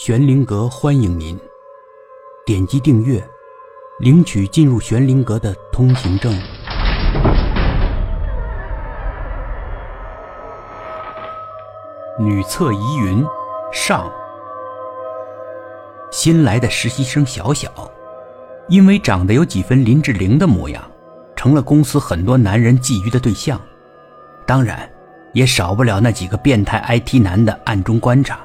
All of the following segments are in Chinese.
玄灵阁欢迎您，点击订阅，领取进入玄灵阁的通行证。女厕疑云上，新来的实习生小小，因为长得有几分林志玲的模样，成了公司很多男人觊觎的对象。当然，也少不了那几个变态 IT 男的暗中观察。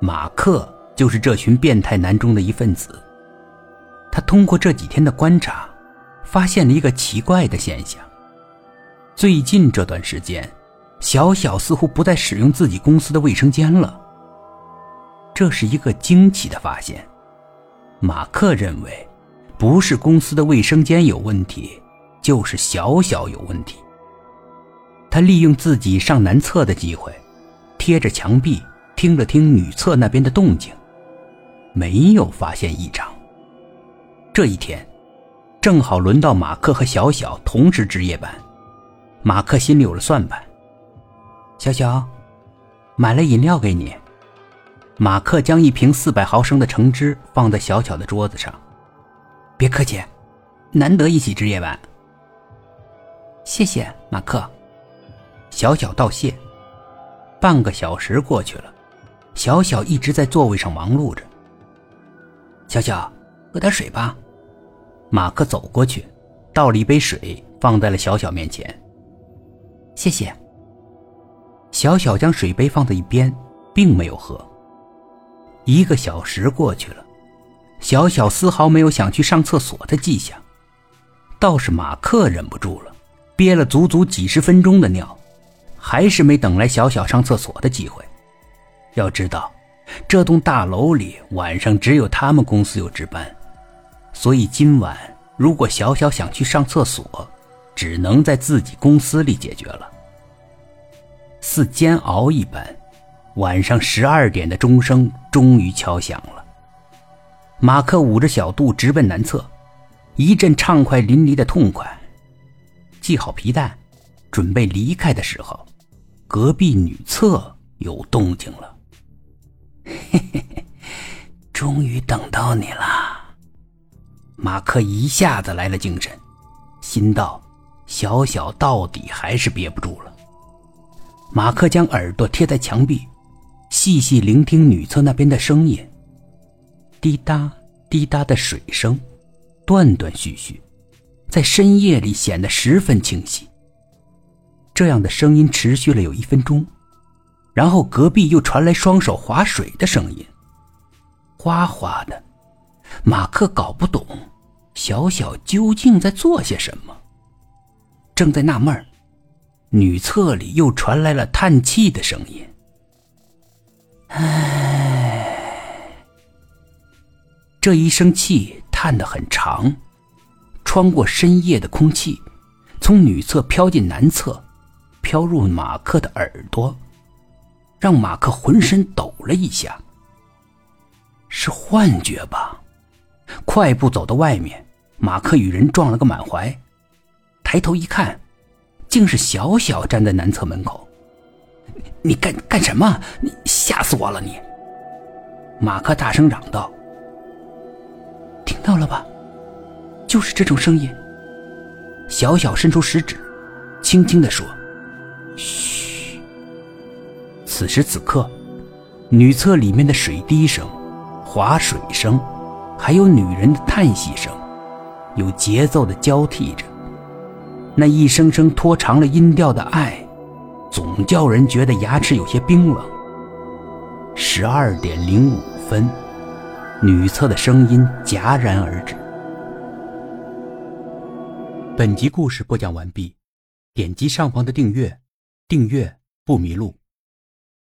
马克就是这群变态男中的一份子。他通过这几天的观察，发现了一个奇怪的现象：最近这段时间，小小似乎不再使用自己公司的卫生间了。这是一个惊奇的发现。马克认为，不是公司的卫生间有问题，就是小小有问题。他利用自己上男厕的机会，贴着墙壁。听了听女厕那边的动静，没有发现异常。这一天，正好轮到马克和小小同时值夜班。马克心里有了算盘。小小，买了饮料给你。马克将一瓶四百毫升的橙汁放在小小的桌子上。别客气，难得一起值夜班。谢谢，马克。小小道谢。半个小时过去了。小小一直在座位上忙碌着。小小，喝点水吧。马克走过去，倒了一杯水，放在了小小面前。谢谢。小小将水杯放在一边，并没有喝。一个小时过去了，小小丝毫没有想去上厕所的迹象，倒是马克忍不住了，憋了足足几十分钟的尿，还是没等来小小上厕所的机会。要知道，这栋大楼里晚上只有他们公司有值班，所以今晚如果小小想去上厕所，只能在自己公司里解决了。似煎熬一般，晚上十二点的钟声终于敲响了。马克捂着小肚直奔男厕，一阵畅快淋漓的痛快。系好皮带，准备离开的时候，隔壁女厕有动静了。终于等到你了，马克一下子来了精神，心道：小小到底还是憋不住了。马克将耳朵贴在墙壁，细细聆听女厕那边的声音，滴答滴答的水声，断断续续，在深夜里显得十分清晰。这样的声音持续了有一分钟。然后隔壁又传来双手划水的声音，哗哗的。马克搞不懂，小小究竟在做些什么。正在纳闷女厕里又传来了叹气的声音。唉，这一声气叹得很长，穿过深夜的空气，从女厕飘进男厕，飘入马克的耳朵。让马克浑身抖了一下。是幻觉吧？快步走到外面，马克与人撞了个满怀，抬头一看，竟是小小站在男厕门口。你干干什么？你吓死我了！你！马克大声嚷道：“听到了吧？就是这种声音。”小小伸出食指，轻轻的说：“嘘。”此时此刻，女厕里面的水滴声、划水声，还有女人的叹息声，有节奏的交替着。那一声声拖长了音调的爱，总叫人觉得牙齿有些冰冷。十二点零五分，女厕的声音戛然而止。本集故事播讲完毕，点击上方的订阅，订阅不迷路。